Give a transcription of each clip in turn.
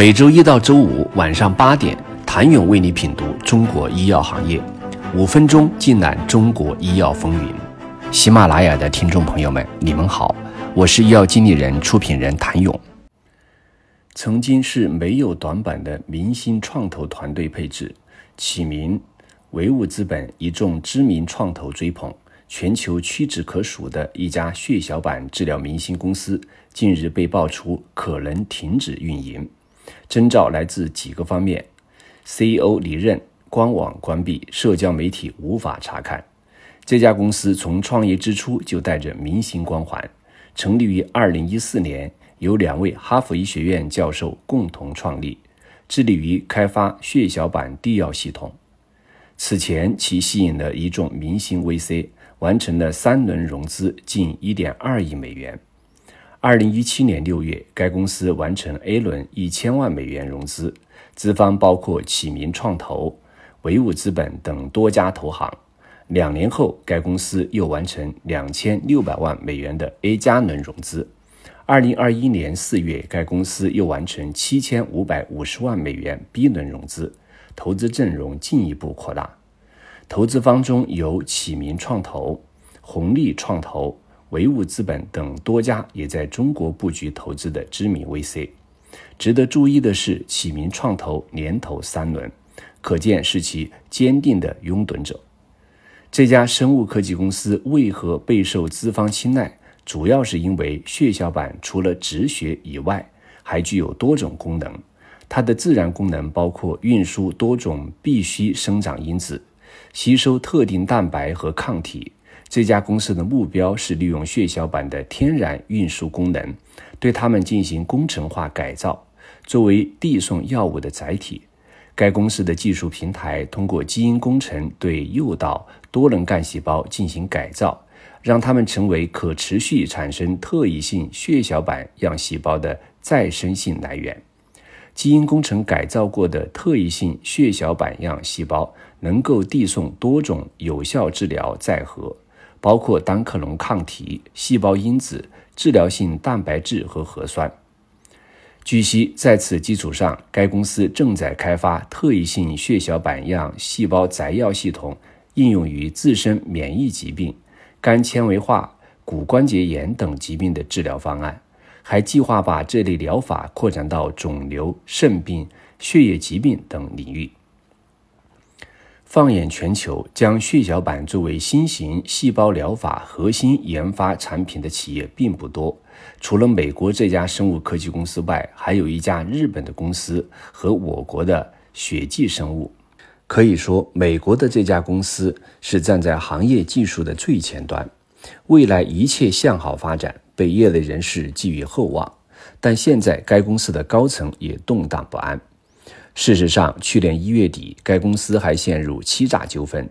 每周一到周五晚上八点，谭勇为你品读中国医药行业，五分钟尽览中国医药风云。喜马拉雅的听众朋友们，你们好，我是医药经理人、出品人谭勇。曾经是没有短板的明星创投团队配置，起名唯物资本，一众知名创投追捧。全球屈指可数的一家血小板治疗明星公司，近日被爆出可能停止运营，征兆来自几个方面：CEO 离任、官网关闭、社交媒体无法查看。这家公司从创业之初就带着明星光环，成立于2014年，由两位哈佛医学院教授共同创立，致力于开发血小板递药系统。此前，其吸引了一众明星 VC。完成了三轮融资，近一点二亿美元。二零一七年六月，该公司完成 A 轮一千万美元融资，资方包括启明创投、唯物资本等多家投行。两年后，该公司又完成两千六百万美元的 A 加轮融资。二零二一年四月，该公司又完成七千五百五十万美元 B 轮融资，投资阵容进一步扩大。投资方中有启明创投、红利创投、唯物资本等多家也在中国布局投资的知名 VC。值得注意的是，启明创投连投三轮，可见是其坚定的拥趸者。这家生物科技公司为何备受资方青睐？主要是因为血小板除了止血以外，还具有多种功能。它的自然功能包括运输多种必需生长因子。吸收特定蛋白和抗体，这家公司的目标是利用血小板的天然运输功能，对它们进行工程化改造，作为递送药物的载体。该公司的技术平台通过基因工程对诱导多能干细胞进行改造，让它们成为可持续产生特异性血小板样细胞的再生性来源。基因工程改造过的特异性血小板样细胞。能够递送多种有效治疗载荷，包括单克隆抗体、细胞因子、治疗性蛋白质和核酸。据悉，在此基础上，该公司正在开发特异性血小板样细胞载药系统，应用于自身免疫疾病、肝纤维化、骨关节炎等疾病的治疗方案，还计划把这类疗法扩展到肿瘤、肾病、血液疾病等领域。放眼全球，将血小板作为新型细胞疗法核心研发产品的企业并不多。除了美国这家生物科技公司外，还有一家日本的公司和我国的血迹生物。可以说，美国的这家公司是站在行业技术的最前端，未来一切向好发展，被业内人士寄予厚望。但现在，该公司的高层也动荡不安。事实上，去年一月底，该公司还陷入欺诈纠纷。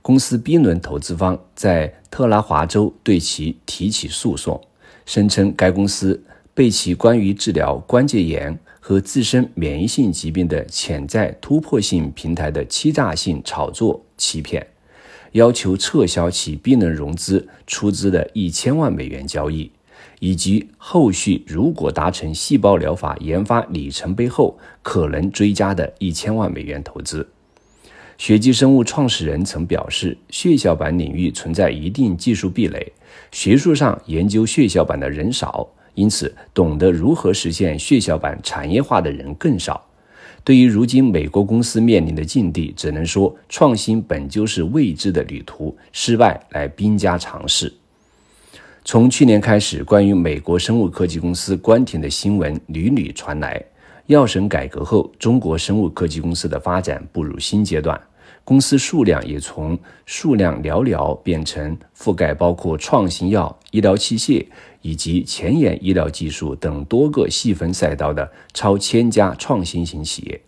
公司 B 轮投资方在特拉华州对其提起诉讼，声称该公司被其关于治疗关节炎和自身免疫性疾病的潜在突破性平台的欺诈性炒作欺骗，要求撤销其 B 轮融资出资的一千万美元交易。以及后续如果达成细胞疗法研发里程碑后，可能追加的一千万美元投资。血迹生物创始人曾表示，血小板领域存在一定技术壁垒，学术上研究血小板的人少，因此懂得如何实现血小板产业化的人更少。对于如今美国公司面临的境地，只能说创新本就是未知的旅途，失败来兵家常事。从去年开始，关于美国生物科技公司关停的新闻屡屡传来。药审改革后，中国生物科技公司的发展步入新阶段，公司数量也从数量寥寥变成覆盖包括创新药、医疗器械以及前沿医疗技术等多个细分赛道的超千家创新型企业。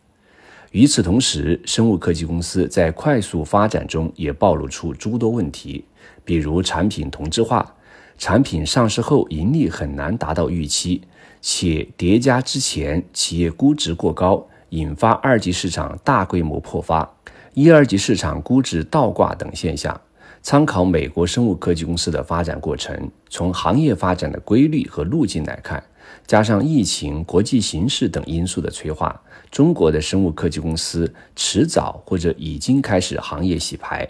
与此同时，生物科技公司在快速发展中也暴露出诸多问题，比如产品同质化。产品上市后盈利很难达到预期，且叠加之前企业估值过高，引发二级市场大规模破发，一二级市场估值倒挂等现象。参考美国生物科技公司的发展过程，从行业发展的规律和路径来看，加上疫情、国际形势等因素的催化，中国的生物科技公司迟早或者已经开始行业洗牌。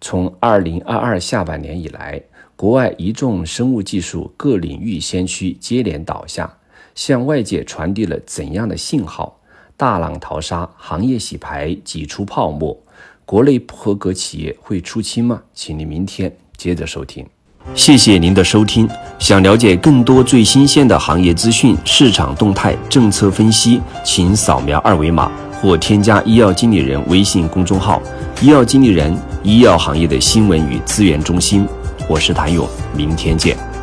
从二零二二下半年以来，国外一众生物技术各领域先驱接连倒下，向外界传递了怎样的信号？大浪淘沙，行业洗牌，挤出泡沫，国内不合格企业会出清吗？请您明天接着收听。谢谢您的收听。想了解更多最新鲜的行业资讯、市场动态、政策分析，请扫描二维码或添加医药经理人微信公众号“医药经理人”——医药行业的新闻与资源中心。我是谭勇，明天见。